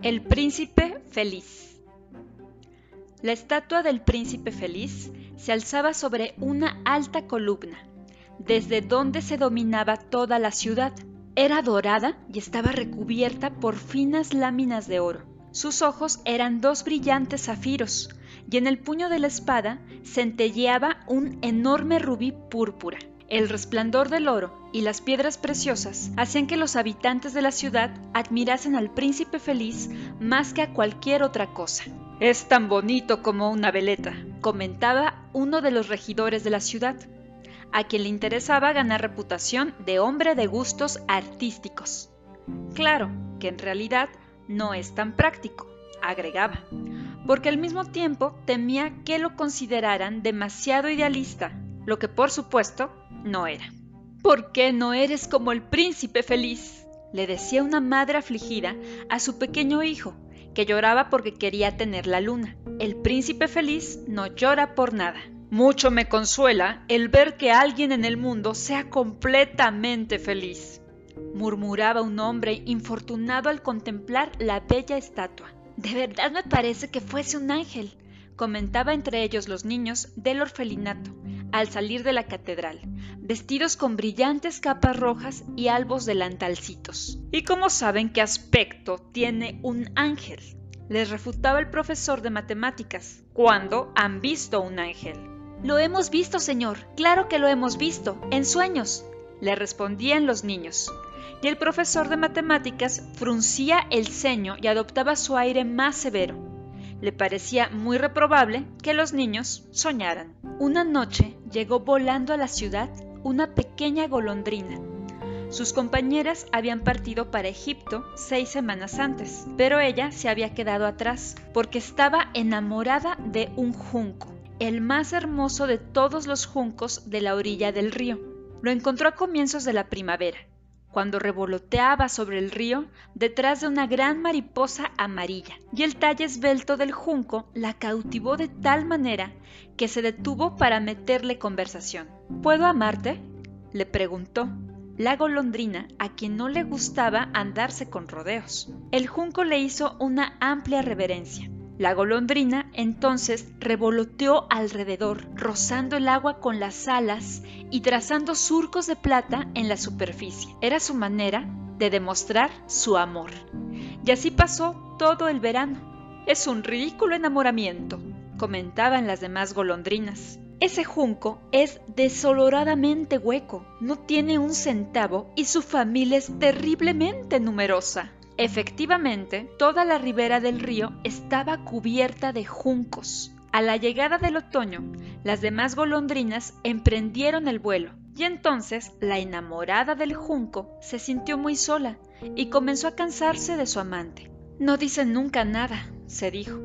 El príncipe feliz. La estatua del príncipe feliz se alzaba sobre una alta columna, desde donde se dominaba toda la ciudad. Era dorada y estaba recubierta por finas láminas de oro. Sus ojos eran dos brillantes zafiros, y en el puño de la espada centelleaba un enorme rubí púrpura. El resplandor del oro y las piedras preciosas hacían que los habitantes de la ciudad admirasen al príncipe feliz más que a cualquier otra cosa. Es tan bonito como una veleta, comentaba uno de los regidores de la ciudad, a quien le interesaba ganar reputación de hombre de gustos artísticos. Claro que en realidad no es tan práctico, agregaba, porque al mismo tiempo temía que lo consideraran demasiado idealista, lo que por supuesto no era. ¿Por qué no eres como el príncipe feliz? le decía una madre afligida a su pequeño hijo, que lloraba porque quería tener la luna. El príncipe feliz no llora por nada. Mucho me consuela el ver que alguien en el mundo sea completamente feliz, murmuraba un hombre infortunado al contemplar la bella estatua. De verdad me parece que fuese un ángel, comentaba entre ellos los niños del orfelinato, al salir de la catedral, vestidos con brillantes capas rojas y albos delantalcitos. ¿Y cómo saben qué aspecto tiene un ángel? Les refutaba el profesor de matemáticas. ¿Cuándo han visto un ángel? Lo hemos visto, señor. Claro que lo hemos visto. En sueños. Le respondían los niños. Y el profesor de matemáticas fruncía el ceño y adoptaba su aire más severo le parecía muy reprobable que los niños soñaran. Una noche llegó volando a la ciudad una pequeña golondrina. Sus compañeras habían partido para Egipto seis semanas antes, pero ella se había quedado atrás porque estaba enamorada de un junco, el más hermoso de todos los juncos de la orilla del río. Lo encontró a comienzos de la primavera cuando revoloteaba sobre el río detrás de una gran mariposa amarilla, y el talle esbelto del junco la cautivó de tal manera que se detuvo para meterle conversación. ¿Puedo amarte? le preguntó la golondrina, a quien no le gustaba andarse con rodeos. El junco le hizo una amplia reverencia. La golondrina entonces revoloteó alrededor, rozando el agua con las alas y trazando surcos de plata en la superficie. Era su manera de demostrar su amor. Y así pasó todo el verano. Es un ridículo enamoramiento, comentaban las demás golondrinas. Ese junco es desoloradamente hueco, no tiene un centavo y su familia es terriblemente numerosa. Efectivamente, toda la ribera del río estaba cubierta de juncos. A la llegada del otoño, las demás golondrinas emprendieron el vuelo, y entonces la enamorada del junco se sintió muy sola y comenzó a cansarse de su amante. No dice nunca nada, se dijo,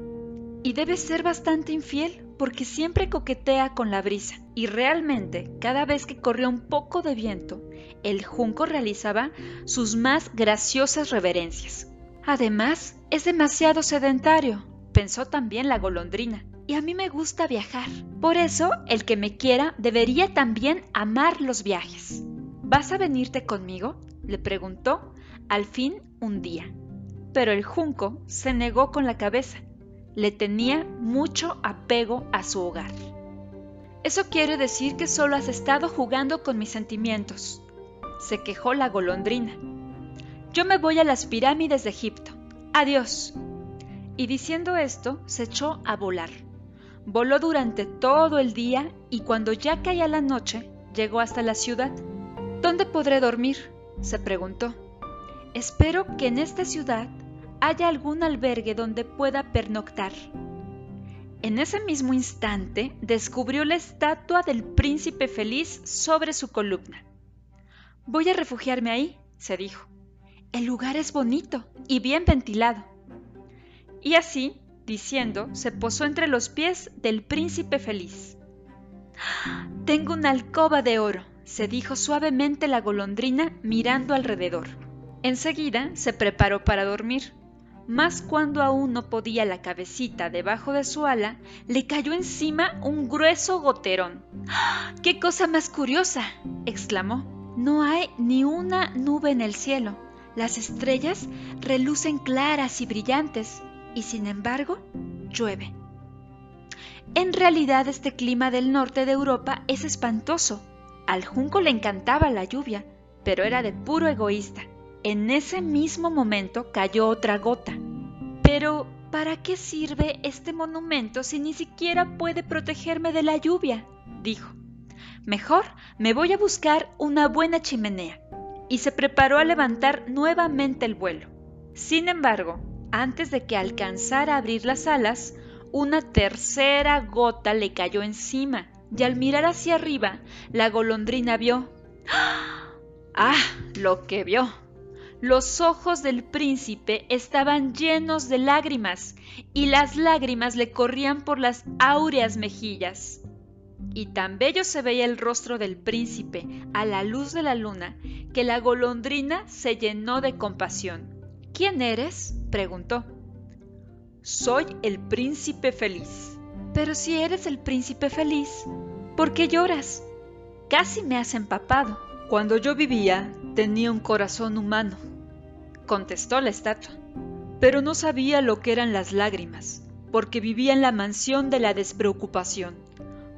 y debe ser bastante infiel porque siempre coquetea con la brisa, y realmente cada vez que corría un poco de viento, el junco realizaba sus más graciosas reverencias. Además, es demasiado sedentario, pensó también la golondrina, y a mí me gusta viajar. Por eso, el que me quiera debería también amar los viajes. ¿Vas a venirte conmigo? le preguntó al fin un día. Pero el junco se negó con la cabeza. Le tenía mucho apego a su hogar. Eso quiere decir que solo has estado jugando con mis sentimientos, se quejó la golondrina. Yo me voy a las pirámides de Egipto. Adiós. Y diciendo esto, se echó a volar. Voló durante todo el día y cuando ya caía la noche, llegó hasta la ciudad. ¿Dónde podré dormir? se preguntó. Espero que en esta ciudad haya algún albergue donde pueda pernoctar. En ese mismo instante descubrió la estatua del príncipe feliz sobre su columna. Voy a refugiarme ahí, se dijo. El lugar es bonito y bien ventilado. Y así, diciendo, se posó entre los pies del príncipe feliz. Tengo una alcoba de oro, se dijo suavemente la golondrina mirando alrededor. Enseguida se preparó para dormir, mas cuando aún no podía la cabecita debajo de su ala, le cayó encima un grueso goterón. ¡Qué cosa más curiosa! exclamó. No hay ni una nube en el cielo, Las estrellas relucen claras y brillantes y sin embargo llueve. En realidad este clima del norte de Europa es espantoso. Al junco le encantaba la lluvia, pero era de puro egoísta. En ese mismo momento cayó otra gota. Pero, ¿para qué sirve este monumento si ni siquiera puede protegerme de la lluvia? dijo. Mejor me voy a buscar una buena chimenea. Y se preparó a levantar nuevamente el vuelo. Sin embargo, antes de que alcanzara a abrir las alas, una tercera gota le cayó encima y al mirar hacia arriba, la golondrina vio... ¡Ah! Lo que vio. Los ojos del príncipe estaban llenos de lágrimas y las lágrimas le corrían por las áureas mejillas. Y tan bello se veía el rostro del príncipe a la luz de la luna que la golondrina se llenó de compasión. ¿Quién eres? preguntó. Soy el príncipe feliz. Pero si eres el príncipe feliz, ¿por qué lloras? Casi me has empapado. Cuando yo vivía, tenía un corazón humano, contestó la estatua. Pero no sabía lo que eran las lágrimas, porque vivía en la mansión de la despreocupación,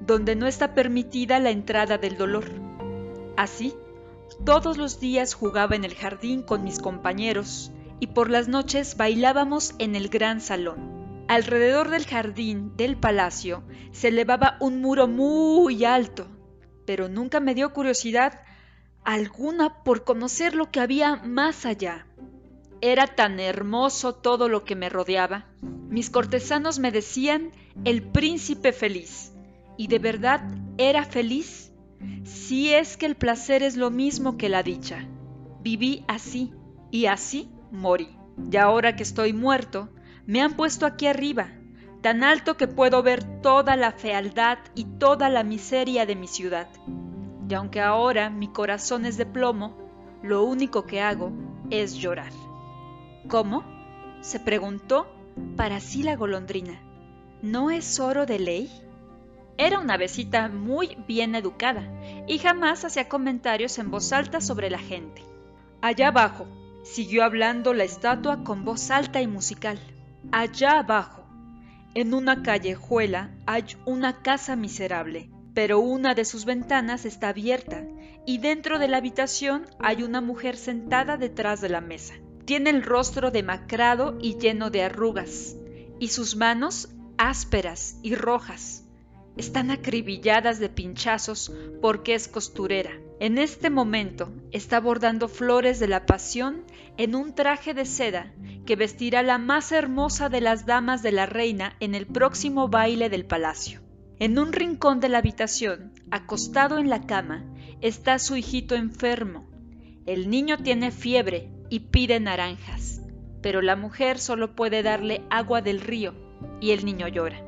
donde no está permitida la entrada del dolor. Así, todos los días jugaba en el jardín con mis compañeros, y por las noches bailábamos en el gran salón. Alrededor del jardín del palacio se elevaba un muro muy alto, pero nunca me dio curiosidad alguna por conocer lo que había más allá. Era tan hermoso todo lo que me rodeaba. Mis cortesanos me decían el príncipe feliz. ¿Y de verdad era feliz? Si es que el placer es lo mismo que la dicha. Viví así y así morí. Y ahora que estoy muerto, me han puesto aquí arriba, tan alto que puedo ver toda la fealdad y toda la miseria de mi ciudad. Y aunque ahora mi corazón es de plomo, lo único que hago es llorar. ¿Cómo? se preguntó para sí la golondrina. ¿No es oro de ley? Era una besita muy bien educada y jamás hacía comentarios en voz alta sobre la gente. Allá abajo, Siguió hablando la estatua con voz alta y musical. Allá abajo, en una callejuela, hay una casa miserable, pero una de sus ventanas está abierta y dentro de la habitación hay una mujer sentada detrás de la mesa. Tiene el rostro demacrado y lleno de arrugas, y sus manos ásperas y rojas. Están acribilladas de pinchazos porque es costurera. En este momento está bordando flores de la pasión en un traje de seda que vestirá la más hermosa de las damas de la reina en el próximo baile del palacio. En un rincón de la habitación, acostado en la cama, está su hijito enfermo. El niño tiene fiebre y pide naranjas, pero la mujer solo puede darle agua del río y el niño llora.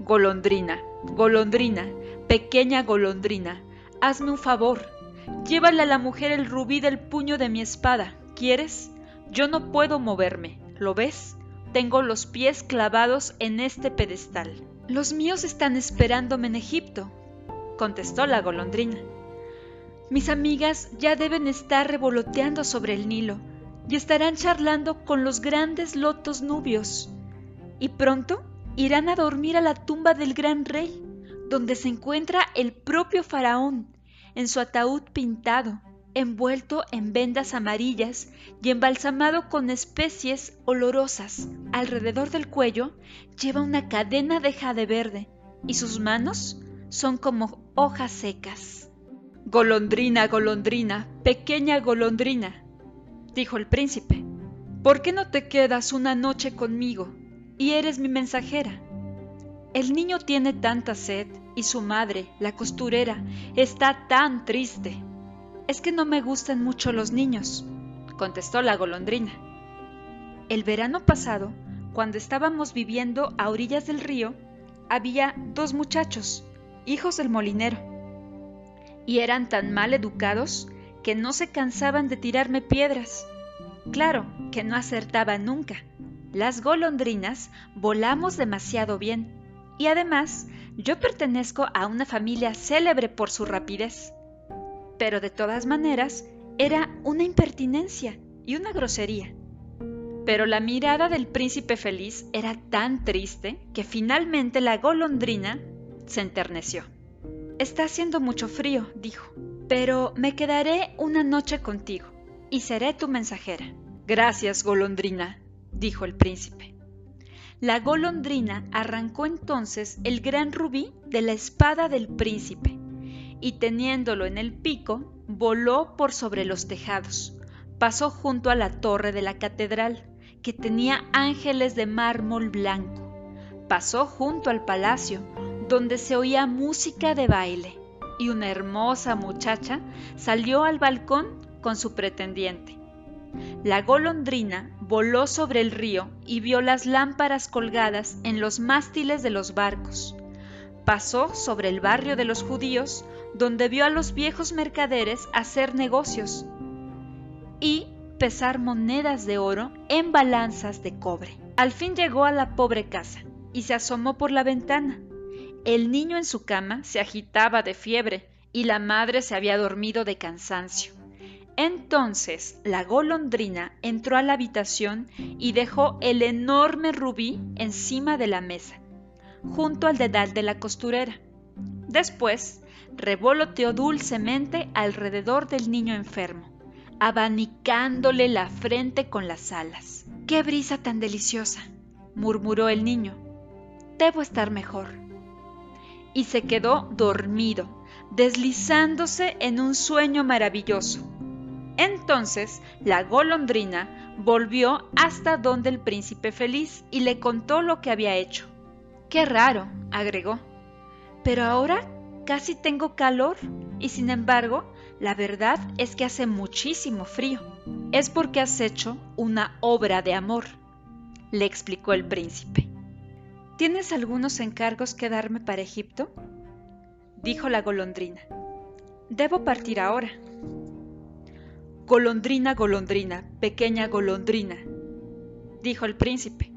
Golondrina, golondrina, pequeña golondrina, hazme un favor. Llévale a la mujer el rubí del puño de mi espada. ¿Quieres? Yo no puedo moverme. ¿Lo ves? Tengo los pies clavados en este pedestal. Los míos están esperándome en Egipto, contestó la golondrina. Mis amigas ya deben estar revoloteando sobre el Nilo y estarán charlando con los grandes lotos nubios. Y pronto irán a dormir a la tumba del gran rey, donde se encuentra el propio faraón, en su ataúd pintado, envuelto en vendas amarillas y embalsamado con especies olorosas. Alrededor del cuello lleva una cadena de jade verde y sus manos son como hojas secas. Golondrina, golondrina, pequeña golondrina, dijo el príncipe, ¿por qué no te quedas una noche conmigo y eres mi mensajera. El niño tiene tanta sed y su madre, la costurera, está tan triste. Es que no me gustan mucho los niños, contestó la golondrina. El verano pasado, cuando estábamos viviendo a orillas del río, había dos muchachos, hijos del molinero, y eran tan mal educados que no se cansaban de tirarme piedras. Claro que no acertaba nunca, las golondrinas volamos demasiado bien y además yo pertenezco a una familia célebre por su rapidez. Pero de todas maneras era una impertinencia y una grosería. Pero la mirada del príncipe feliz era tan triste que finalmente la golondrina se enterneció. Está haciendo mucho frío, dijo, pero me quedaré una noche contigo y seré tu mensajera. Gracias, golondrina, dijo el príncipe. La golondrina arrancó entonces el gran rubí de la espada del príncipe y teniéndolo en el pico, voló por sobre los tejados, pasó junto a la torre de la catedral, que tenía ángeles de mármol blanco, pasó junto al palacio, donde se oía música de baile, y una hermosa muchacha salió al balcón con su pretendiente. La golondrina voló sobre el río y vio las lámparas colgadas en los mástiles de los barcos. Pasó sobre el barrio de los judíos, donde vio a los viejos mercaderes hacer negocios y pesar monedas de oro en balanzas de cobre. Al fin llegó a la pobre casa y se asomó por la ventana. El niño en su cama se agitaba de fiebre y la madre se había dormido de cansancio. Entonces la golondrina entró a la habitación y dejó el enorme rubí encima de la mesa, junto al dedal de la costurera. Después revoloteó dulcemente alrededor del niño enfermo, abanicándole la frente con las alas. ¡Qué brisa tan deliciosa! murmuró el niño. Debo estar mejor. Y se quedó dormido, deslizándose en un sueño maravilloso entonces la golondrina volvió hasta donde el príncipe feliz y le contó lo que había hecho. Qué raro, agregó. Pero ahora casi tengo calor y sin embargo la verdad es que hace muchísimo frío. Es porque has hecho una obra de amor, le explicó el príncipe. ¿Tienes algunos encargos que darme para Egipto? dijo la golondrina. Debo partir ahora. Golondrina, golondrina, pequeña golondrina, dijo el príncipe.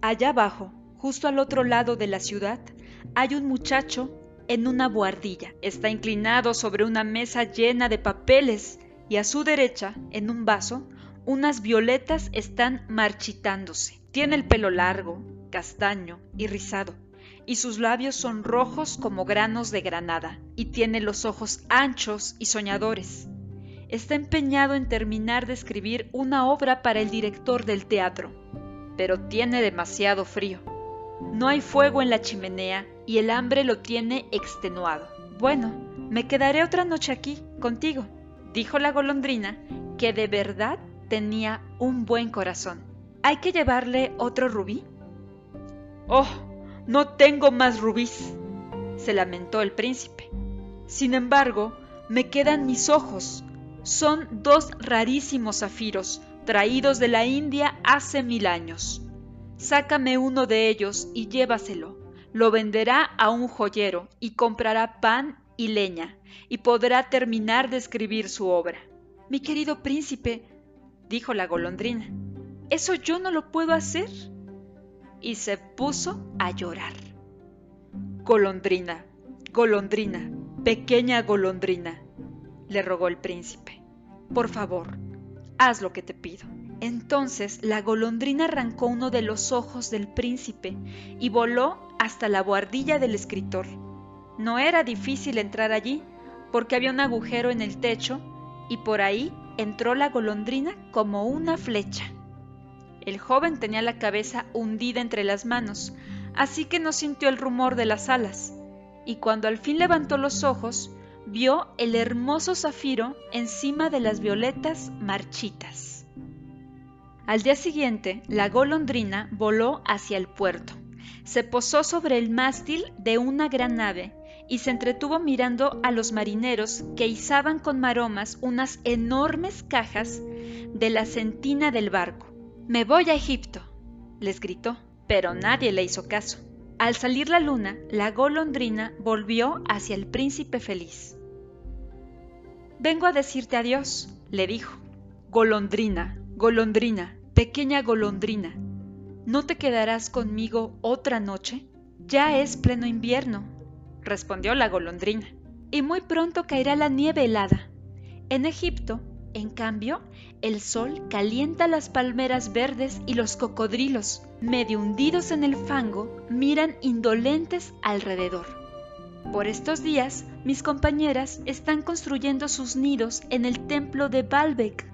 Allá abajo, justo al otro lado de la ciudad, hay un muchacho en una buhardilla. Está inclinado sobre una mesa llena de papeles y a su derecha, en un vaso, unas violetas están marchitándose. Tiene el pelo largo, castaño y rizado, y sus labios son rojos como granos de granada, y tiene los ojos anchos y soñadores está empeñado en terminar de escribir una obra para el director del teatro, pero tiene demasiado frío. No hay fuego en la chimenea y el hambre lo tiene extenuado. Bueno, me quedaré otra noche aquí, contigo, dijo la golondrina, que de verdad tenía un buen corazón. ¿Hay que llevarle otro rubí? Oh, no tengo más rubíes, se lamentó el príncipe. Sin embargo, me quedan mis ojos, son dos rarísimos zafiros traídos de la India hace mil años. Sácame uno de ellos y llévaselo. Lo venderá a un joyero y comprará pan y leña, y podrá terminar de escribir su obra. Mi querido príncipe, dijo la golondrina, ¿eso yo no lo puedo hacer? Y se puso a llorar. Golondrina, golondrina, pequeña golondrina, le rogó el príncipe. Por favor, haz lo que te pido. Entonces la golondrina arrancó uno de los ojos del príncipe y voló hasta la buhardilla del escritor. No era difícil entrar allí, porque había un agujero en el techo y por ahí entró la golondrina como una flecha. El joven tenía la cabeza hundida entre las manos, así que no sintió el rumor de las alas, y cuando al fin levantó los ojos, vio el hermoso zafiro encima de las violetas marchitas. Al día siguiente, la golondrina voló hacia el puerto. Se posó sobre el mástil de una gran nave y se entretuvo mirando a los marineros que izaban con maromas unas enormes cajas de la centina del barco. Me voy a Egipto, les gritó, pero nadie le hizo caso. Al salir la luna, la golondrina volvió hacia el príncipe feliz. Vengo a decirte adiós, le dijo. Golondrina, golondrina, pequeña golondrina, ¿no te quedarás conmigo otra noche? Ya es pleno invierno, respondió la golondrina, y muy pronto caerá la nieve helada. En Egipto en cambio, el sol calienta las palmeras verdes y los cocodrilos, medio hundidos en el fango, miran indolentes alrededor. Por estos días, mis compañeras están construyendo sus nidos en el templo de Baalbek.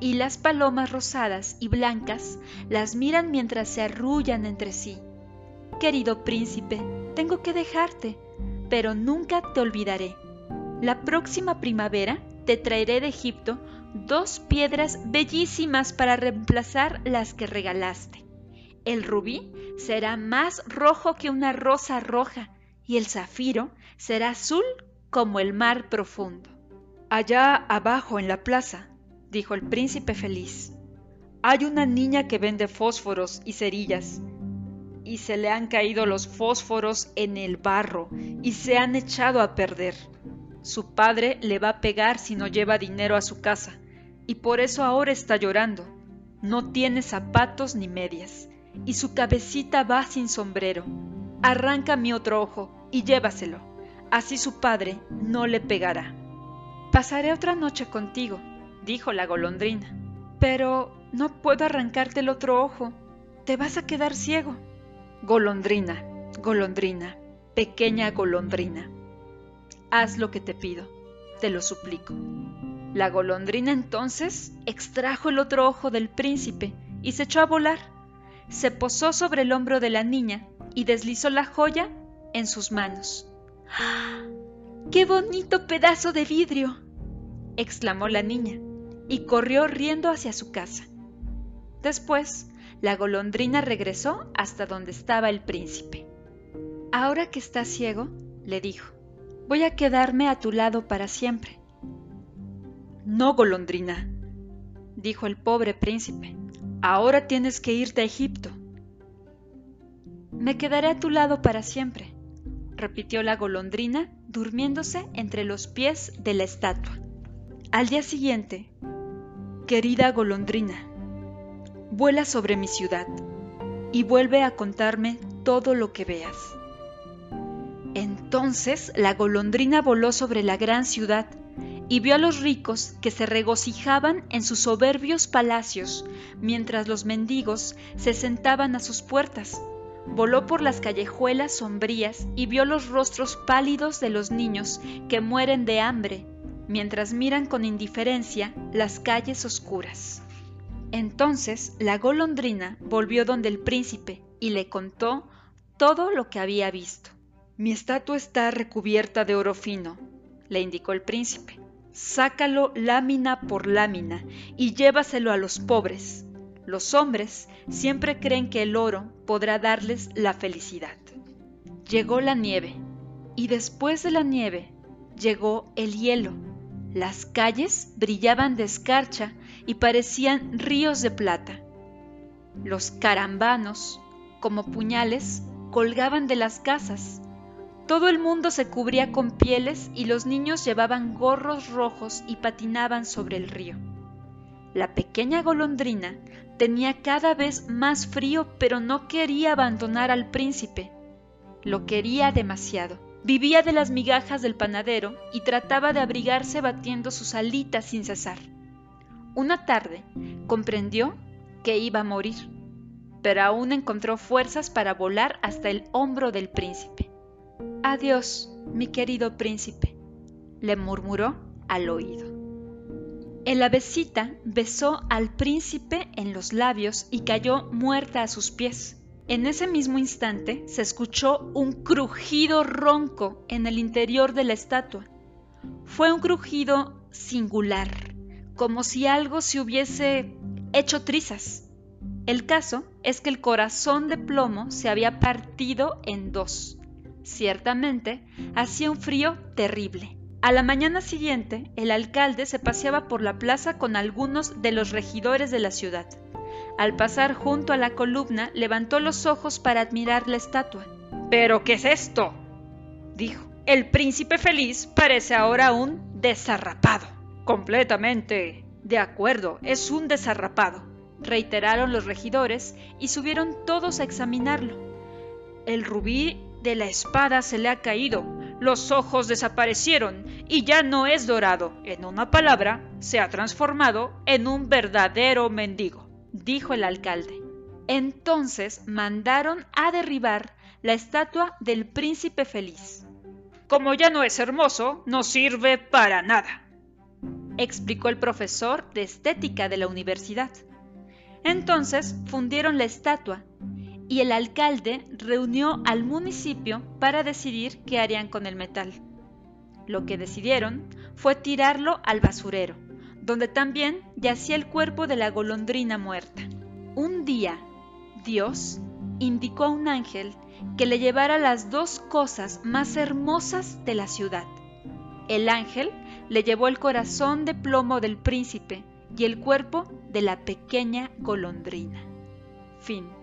Y las palomas rosadas y blancas las miran mientras se arrullan entre sí. Querido príncipe, tengo que dejarte, pero nunca te olvidaré. La próxima primavera te traeré de Egipto dos piedras bellísimas para reemplazar las que regalaste. El rubí será más rojo que una rosa roja y el zafiro será azul como el mar profundo. Allá abajo en la plaza, dijo el príncipe feliz, hay una niña que vende fósforos y cerillas, y se le han caído los fósforos en el barro y se han echado a perder. Su padre le va a pegar si no lleva dinero a su casa, y por eso ahora está llorando. No tiene zapatos ni medias, y su cabecita va sin sombrero. Arranca mi otro ojo y llévaselo, así su padre no le pegará. Pasaré otra noche contigo, dijo la golondrina, pero no puedo arrancarte el otro ojo. Te vas a quedar ciego. Golondrina, golondrina, pequeña golondrina haz lo que te pido, te lo suplico. La golondrina entonces extrajo el otro ojo del príncipe y se echó a volar. Se posó sobre el hombro de la niña y deslizó la joya en sus manos. ¡Ah! ¡Qué bonito pedazo de vidrio! exclamó la niña y corrió riendo hacia su casa. Después, la golondrina regresó hasta donde estaba el príncipe. Ahora que estás ciego, le dijo, Voy a quedarme a tu lado para siempre. No, golondrina, dijo el pobre príncipe. Ahora tienes que irte a Egipto. Me quedaré a tu lado para siempre, repitió la golondrina, durmiéndose entre los pies de la estatua. Al día siguiente, querida golondrina, vuela sobre mi ciudad y vuelve a contarme todo lo que veas. Entonces la golondrina voló sobre la gran ciudad y vio a los ricos que se regocijaban en sus soberbios palacios, mientras los mendigos se sentaban a sus puertas. Voló por las callejuelas sombrías y vio los rostros pálidos de los niños que mueren de hambre, mientras miran con indiferencia las calles oscuras. Entonces la golondrina volvió donde el príncipe y le contó todo lo que había visto. Mi estatua está recubierta de oro fino, le indicó el príncipe. Sácalo lámina por lámina y llévaselo a los pobres. Los hombres siempre creen que el oro podrá darles la felicidad. Llegó la nieve y después de la nieve llegó el hielo. Las calles brillaban de escarcha y parecían ríos de plata. Los carambanos, como puñales, colgaban de las casas todo el mundo se cubría con pieles y los niños llevaban gorros rojos y patinaban sobre el río. La pequeña golondrina tenía cada vez más frío, pero no quería abandonar al príncipe. Lo quería demasiado. Vivía de las migajas del panadero y trataba de abrigarse batiendo sus alitas sin cesar. Una tarde comprendió que iba a morir, pero aún encontró fuerzas para volar hasta el hombro del príncipe. Adiós, mi querido príncipe, le murmuró al oído. El avecita besó al príncipe en los labios y cayó muerta a sus pies. En ese mismo instante se escuchó un crujido ronco en el interior de la estatua. Fue un crujido singular, como si algo se hubiese hecho trizas. El caso es que el corazón de plomo se había partido en dos Ciertamente, hacía un frío terrible. A la mañana siguiente, el alcalde se paseaba por la plaza con algunos de los regidores de la ciudad. Al pasar junto a la columna, levantó los ojos para admirar la estatua. ¿Pero qué es esto? dijo. El príncipe feliz parece ahora un desarrapado. Completamente. De acuerdo, es un desarrapado, reiteraron los regidores y subieron todos a examinarlo. El rubí de la espada se le ha caído, los ojos desaparecieron y ya no es dorado. En una palabra, se ha transformado en un verdadero mendigo, dijo el alcalde. Entonces mandaron a derribar la estatua del príncipe feliz. Como ya no es hermoso, no sirve para nada, explicó el profesor de estética de la universidad. Entonces fundieron la estatua y el alcalde reunió al municipio para decidir qué harían con el metal. Lo que decidieron fue tirarlo al basurero, donde también yacía el cuerpo de la golondrina muerta. Un día, Dios indicó a un ángel que le llevara las dos cosas más hermosas de la ciudad. El ángel le llevó el corazón de plomo del príncipe y el cuerpo de la pequeña golondrina. Fin.